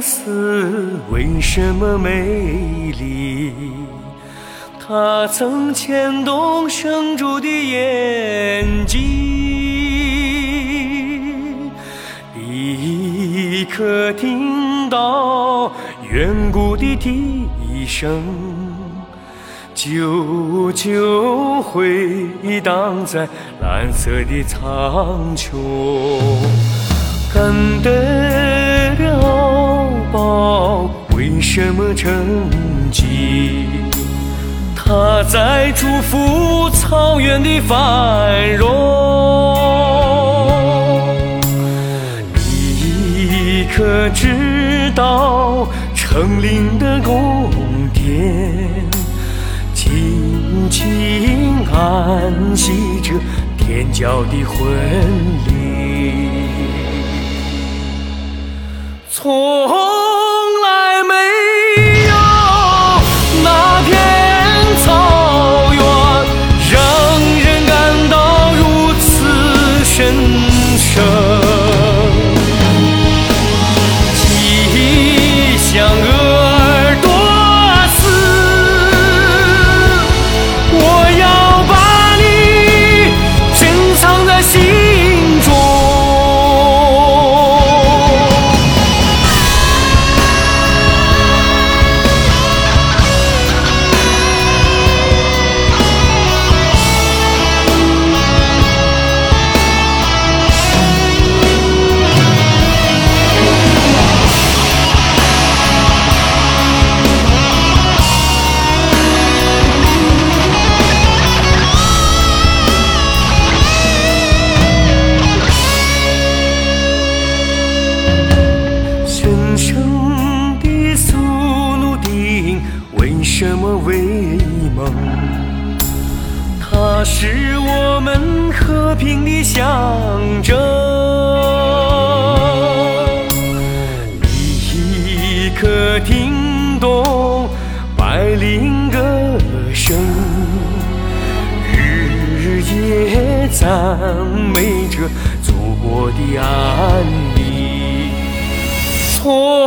相思为什么美丽？它曾牵动生主的眼睛，立刻听到远古的笛声，久久回荡在蓝色的苍穹。干得什么成绩？他在祝福草原的繁荣。你可知道成林的宫殿，静静安息着天骄的婚礼。从什么为梦？它是我们和平的象征。立刻听懂百灵歌声，日夜赞美着祖国的安宁。从